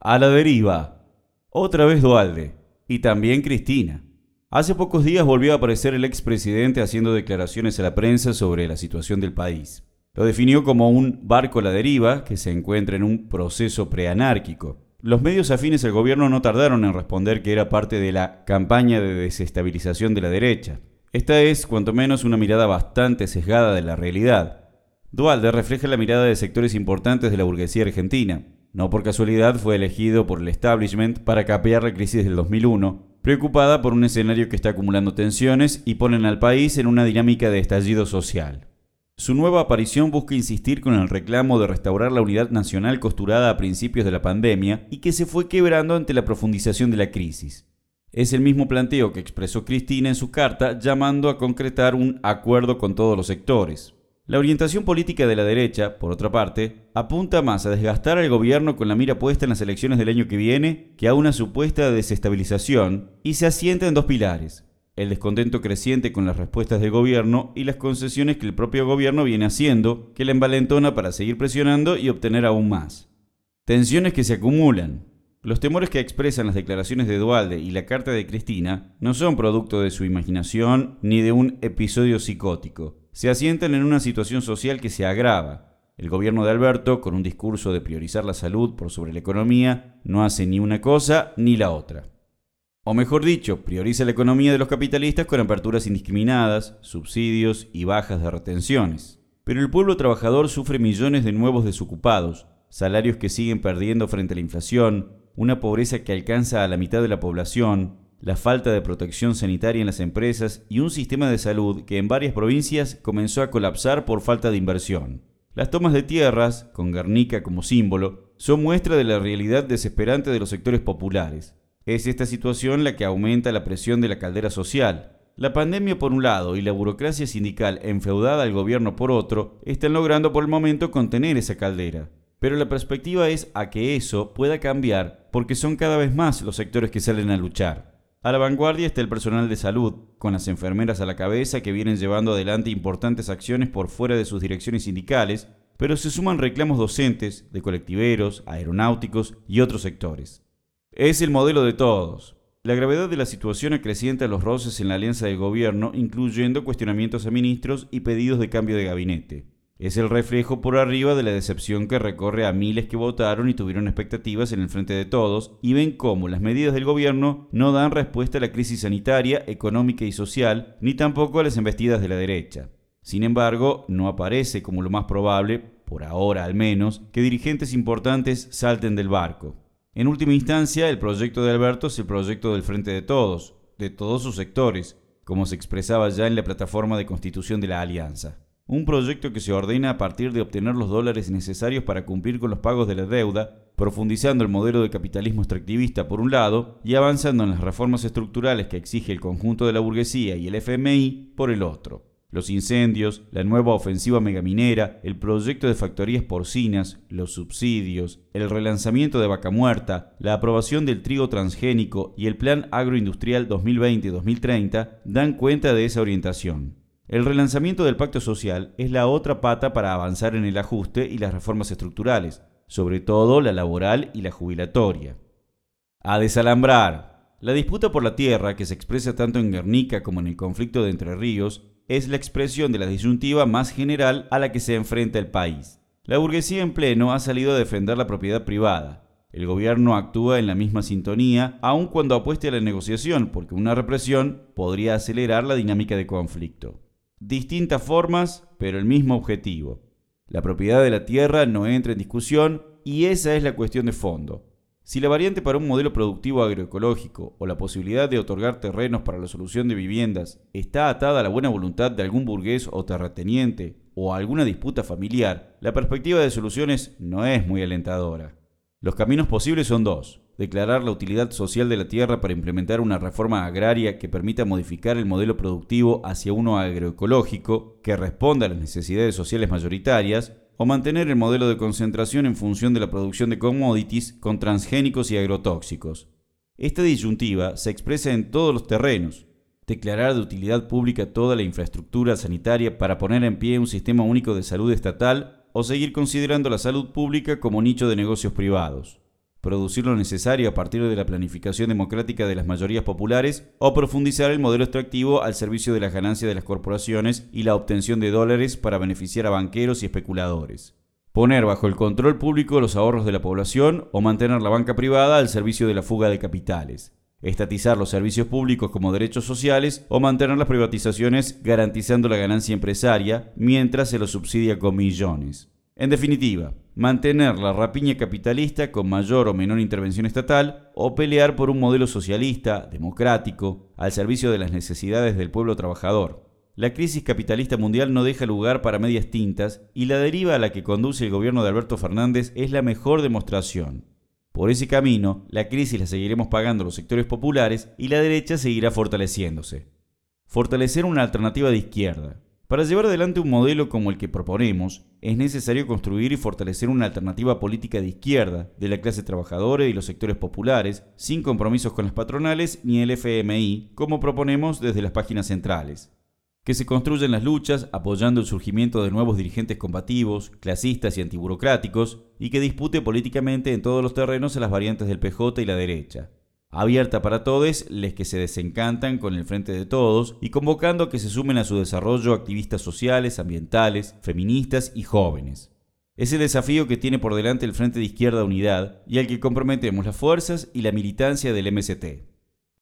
A la deriva. Otra vez Dualde. Y también Cristina. Hace pocos días volvió a aparecer el expresidente haciendo declaraciones a la prensa sobre la situación del país. Lo definió como un barco a la deriva que se encuentra en un proceso preanárquico. Los medios afines al gobierno no tardaron en responder que era parte de la campaña de desestabilización de la derecha. Esta es, cuanto menos, una mirada bastante sesgada de la realidad. Dualde refleja la mirada de sectores importantes de la burguesía argentina, no por casualidad fue elegido por el establishment para capear la crisis del 2001, preocupada por un escenario que está acumulando tensiones y ponen al país en una dinámica de estallido social. Su nueva aparición busca insistir con el reclamo de restaurar la unidad nacional costurada a principios de la pandemia y que se fue quebrando ante la profundización de la crisis. Es el mismo planteo que expresó Cristina en su carta llamando a concretar un acuerdo con todos los sectores. La orientación política de la derecha, por otra parte, apunta más a desgastar al gobierno con la mira puesta en las elecciones del año que viene que a una supuesta desestabilización y se asienta en dos pilares. El descontento creciente con las respuestas del gobierno y las concesiones que el propio gobierno viene haciendo, que la envalentona para seguir presionando y obtener aún más. Tensiones que se acumulan, los temores que expresan las declaraciones de Dualde y la carta de Cristina no son producto de su imaginación ni de un episodio psicótico se asientan en una situación social que se agrava. El gobierno de Alberto, con un discurso de priorizar la salud por sobre la economía, no hace ni una cosa ni la otra. O mejor dicho, prioriza la economía de los capitalistas con aperturas indiscriminadas, subsidios y bajas de retenciones. Pero el pueblo trabajador sufre millones de nuevos desocupados, salarios que siguen perdiendo frente a la inflación, una pobreza que alcanza a la mitad de la población, la falta de protección sanitaria en las empresas y un sistema de salud que en varias provincias comenzó a colapsar por falta de inversión. Las tomas de tierras, con Guernica como símbolo, son muestra de la realidad desesperante de los sectores populares. Es esta situación la que aumenta la presión de la caldera social. La pandemia por un lado y la burocracia sindical enfeudada al gobierno por otro están logrando por el momento contener esa caldera. Pero la perspectiva es a que eso pueda cambiar porque son cada vez más los sectores que salen a luchar. A la vanguardia está el personal de salud, con las enfermeras a la cabeza que vienen llevando adelante importantes acciones por fuera de sus direcciones sindicales, pero se suman reclamos docentes, de colectiveros, aeronáuticos y otros sectores. Es el modelo de todos. La gravedad de la situación acrecienta los roces en la alianza del gobierno, incluyendo cuestionamientos a ministros y pedidos de cambio de gabinete. Es el reflejo por arriba de la decepción que recorre a miles que votaron y tuvieron expectativas en el frente de todos y ven cómo las medidas del gobierno no dan respuesta a la crisis sanitaria, económica y social, ni tampoco a las embestidas de la derecha. Sin embargo, no aparece como lo más probable, por ahora al menos, que dirigentes importantes salten del barco. En última instancia, el proyecto de Alberto es el proyecto del Frente de Todos, de todos sus sectores, como se expresaba ya en la plataforma de constitución de la Alianza. Un proyecto que se ordena a partir de obtener los dólares necesarios para cumplir con los pagos de la deuda, profundizando el modelo de capitalismo extractivista por un lado y avanzando en las reformas estructurales que exige el conjunto de la burguesía y el FMI por el otro. Los incendios, la nueva ofensiva megaminera, el proyecto de factorías porcinas, los subsidios, el relanzamiento de vaca muerta, la aprobación del trigo transgénico y el Plan Agroindustrial 2020-2030 dan cuenta de esa orientación. El relanzamiento del pacto social es la otra pata para avanzar en el ajuste y las reformas estructurales, sobre todo la laboral y la jubilatoria. A desalambrar. La disputa por la tierra, que se expresa tanto en Guernica como en el conflicto de Entre Ríos, es la expresión de la disyuntiva más general a la que se enfrenta el país. La burguesía en pleno ha salido a defender la propiedad privada. El gobierno actúa en la misma sintonía, aun cuando apueste a la negociación, porque una represión podría acelerar la dinámica de conflicto. Distintas formas, pero el mismo objetivo. La propiedad de la tierra no entra en discusión y esa es la cuestión de fondo. Si la variante para un modelo productivo agroecológico o la posibilidad de otorgar terrenos para la solución de viviendas está atada a la buena voluntad de algún burgués o terrateniente o a alguna disputa familiar, la perspectiva de soluciones no es muy alentadora. Los caminos posibles son dos declarar la utilidad social de la tierra para implementar una reforma agraria que permita modificar el modelo productivo hacia uno agroecológico que responda a las necesidades sociales mayoritarias, o mantener el modelo de concentración en función de la producción de commodities con transgénicos y agrotóxicos. Esta disyuntiva se expresa en todos los terrenos. Declarar de utilidad pública toda la infraestructura sanitaria para poner en pie un sistema único de salud estatal o seguir considerando la salud pública como nicho de negocios privados producir lo necesario a partir de la planificación democrática de las mayorías populares o profundizar el modelo extractivo al servicio de las ganancias de las corporaciones y la obtención de dólares para beneficiar a banqueros y especuladores. Poner bajo el control público los ahorros de la población o mantener la banca privada al servicio de la fuga de capitales. Estatizar los servicios públicos como derechos sociales o mantener las privatizaciones garantizando la ganancia empresaria mientras se los subsidia con millones. En definitiva, mantener la rapiña capitalista con mayor o menor intervención estatal o pelear por un modelo socialista, democrático, al servicio de las necesidades del pueblo trabajador. La crisis capitalista mundial no deja lugar para medias tintas y la deriva a la que conduce el gobierno de Alberto Fernández es la mejor demostración. Por ese camino, la crisis la seguiremos pagando los sectores populares y la derecha seguirá fortaleciéndose. Fortalecer una alternativa de izquierda. Para llevar adelante un modelo como el que proponemos, es necesario construir y fortalecer una alternativa política de izquierda, de la clase trabajadora y los sectores populares, sin compromisos con las patronales ni el FMI, como proponemos desde las páginas centrales que se construyen las luchas apoyando el surgimiento de nuevos dirigentes combativos, clasistas y antiburocráticos, y que dispute políticamente en todos los terrenos a las variantes del PJ y la derecha. Abierta para todos les que se desencantan con el frente de todos y convocando a que se sumen a su desarrollo activistas sociales, ambientales, feministas y jóvenes. Es el desafío que tiene por delante el Frente de Izquierda Unidad y al que comprometemos las fuerzas y la militancia del MST.